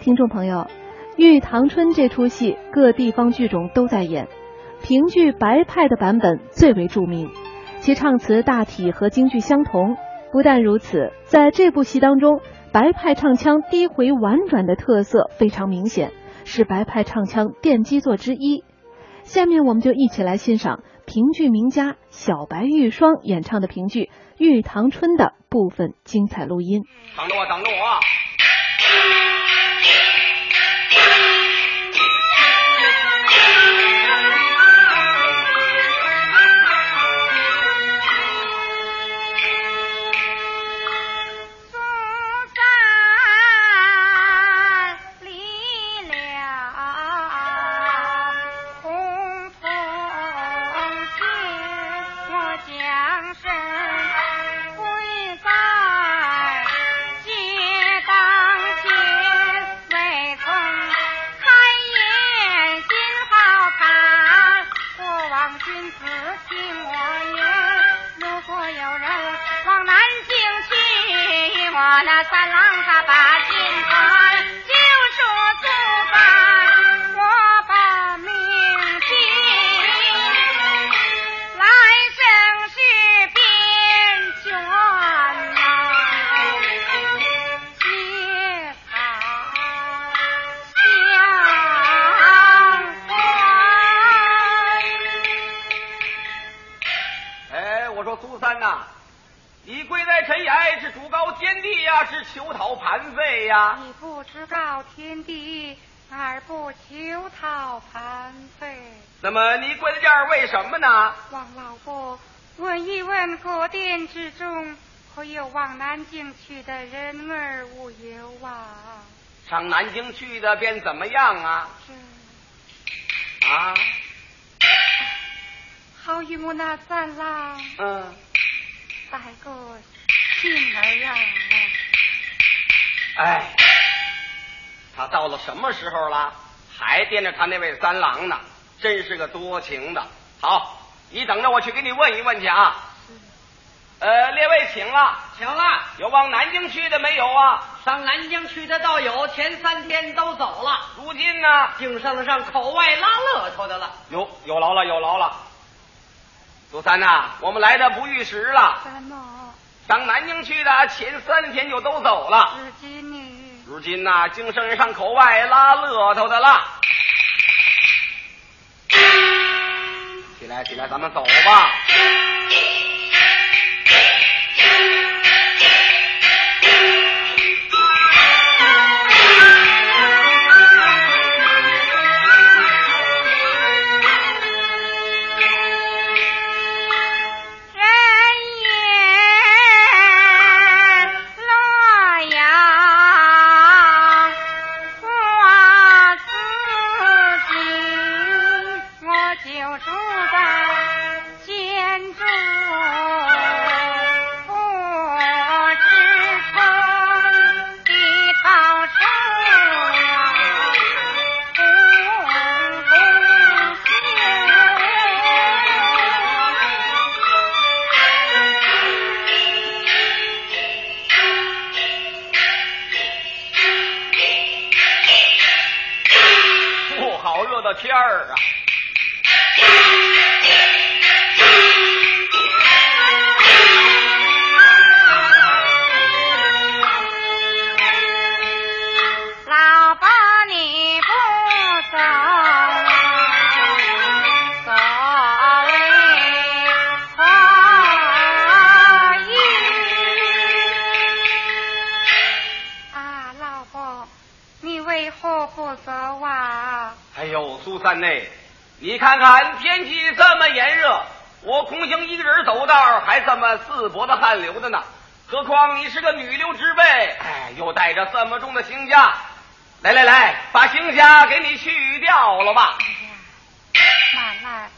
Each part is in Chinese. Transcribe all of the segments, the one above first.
听众朋友，《玉堂春》这出戏各地方剧种都在演，评剧白派的版本最为著名，其唱词大体和京剧相同。不但如此，在这部戏当中，白派唱腔低回婉转的特色非常明显，是白派唱腔奠基作之一。下面我们就一起来欣赏评剧名家小白玉霜演唱的评剧《玉堂春》的部分精彩录音。等着我，等着我。死心我眼，如果有人往南京去，我那三郎他。么你跪在这儿为什么呢？王老伯，问一问各店之中，可有往南京去的人儿无有啊？上南京去的便怎么样啊？啊？好与我那三郎嗯带个信儿啊！哎，他到了什么时候了？还惦着他那位三郎呢？真是个多情的。好，你等着，我去给你问一问去啊。呃，列位请了，请了。有往南京去的没有啊？上南京去的倒有，前三天都走了。如今呢，净剩上口外拉乐头的了。有有劳了，有劳了。祖三呐，我们来的不遇时了。怎么？上南京去的前三天就都走了。如今呢？如今呐，净剩上口外拉乐头的了。起来，起来，咱们走吧。天儿啊！老伯你不走，走为何意？啊，老伯，你为何不走啊？哎呦，苏三内，你看看天气这么炎热，我空行一个人走道，还这么四脖子汗流的呢。何况你是个女流之辈，哎，又带着这么重的行枷。来来来，把行枷给你去掉了吧。慢来，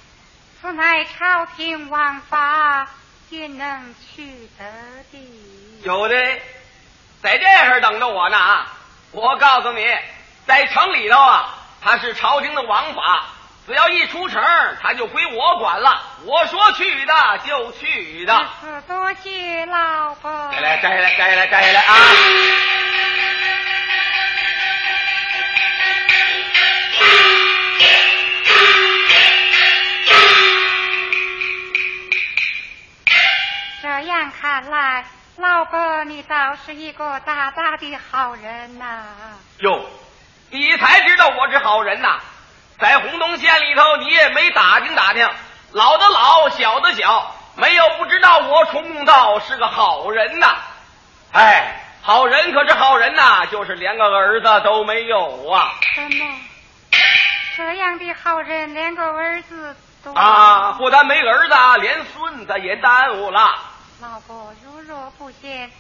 此乃朝廷王法，怎能去得的？有的，在这儿等着我呢啊！我告诉你，在城里头啊，他是朝廷的王法，只要一出城，他就归我管了。我说去的就去的。多谢老婆。摘来摘来摘来摘来啊！这样看来，老婆你倒是一个大大的好人呐。哟，你才知道我是好人呐。在洪洞县里头，你也没打听打听，老的老，小的小，没有不知道我崇公道是个好人呐。哎，好人可是好人呐，就是连个儿子都没有啊。怎么这样的好人连个儿子都啊，不但没儿子，连孙子也耽误了。老婆如若不嫌，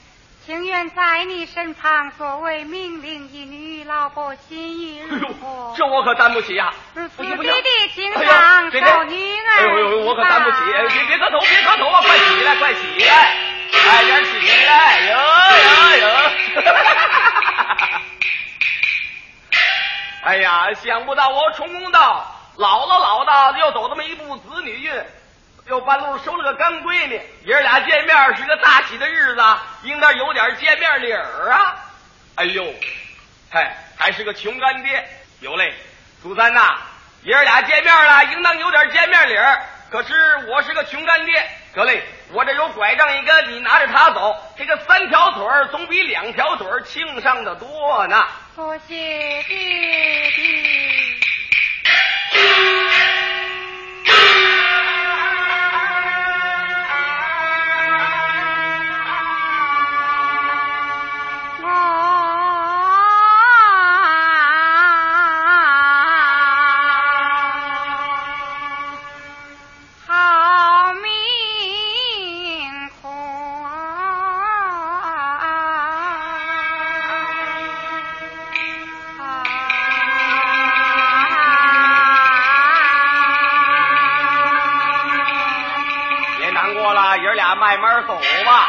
情愿在你身旁作为命令一女，老婆心意哎如何呦，？这我可担不起呀、如此不行不行弟弟情哎长，呦别受女儿哎呦呦，我可担不起！哎别别磕头，别磕头啊！快起来，快起来，快点起来！哟哟哟！哎呀，想不到我重公道老了老的，又走这么一步子女运，又半路收了个干闺女，爷俩见面是个大喜的日子，应当有点见面礼儿啊！哎呦，嗨，还是个穷干爹，有嘞，朱三呐，爷俩见面了，应当有点见面礼儿。可是我是个穷干爹，得嘞，我这有拐杖一根，你拿着它走，这个三条腿儿总比两条腿儿轻上的多呢。多谢弟弟。哥俩慢慢走吧。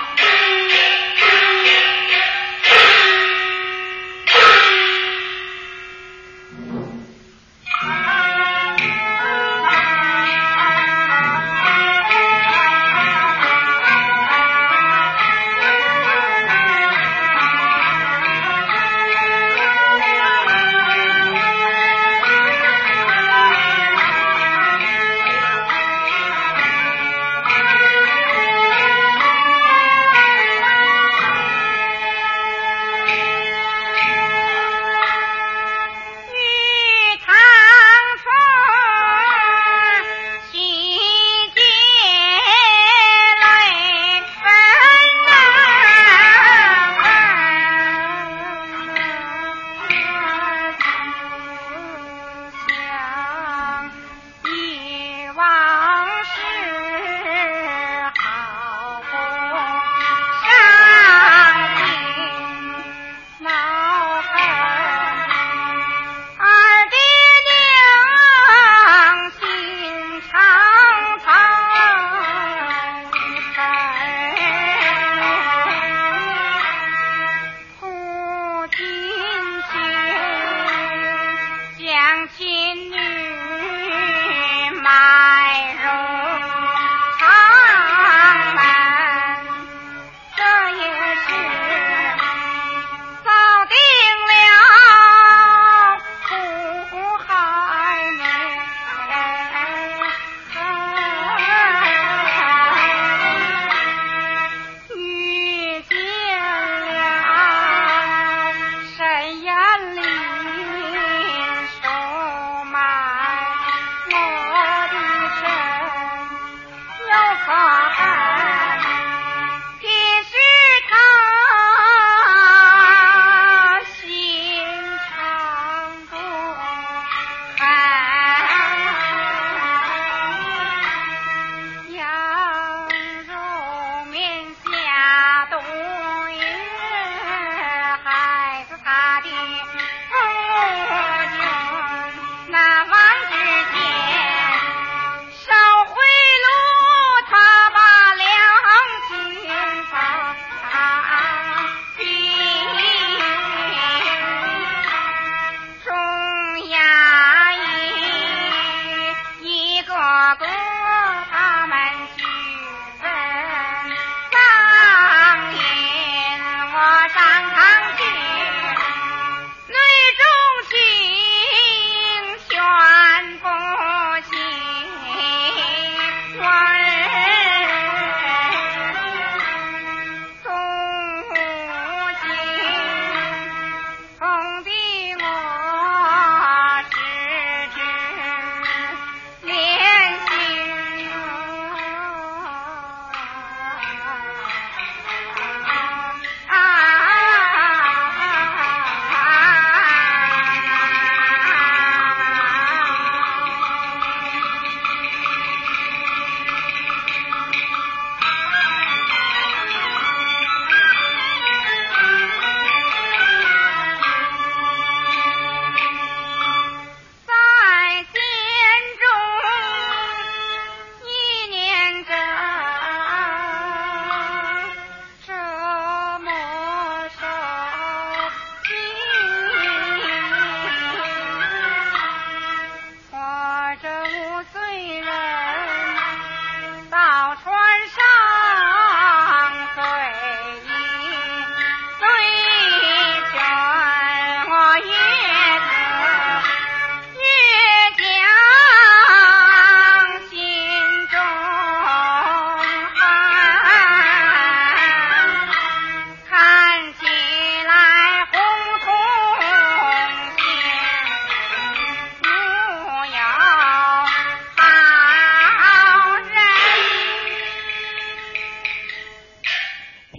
上山。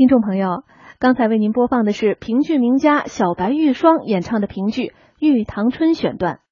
听众朋友，刚才为您播放的是评剧名家小白玉霜演唱的评剧《玉堂春》选段。